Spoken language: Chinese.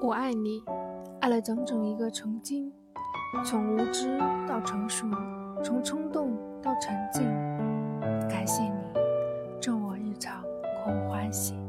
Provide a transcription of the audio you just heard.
我爱你爱了整整一个曾经从无知到成熟从冲动到沉静。感谢你赠我一场空欢喜。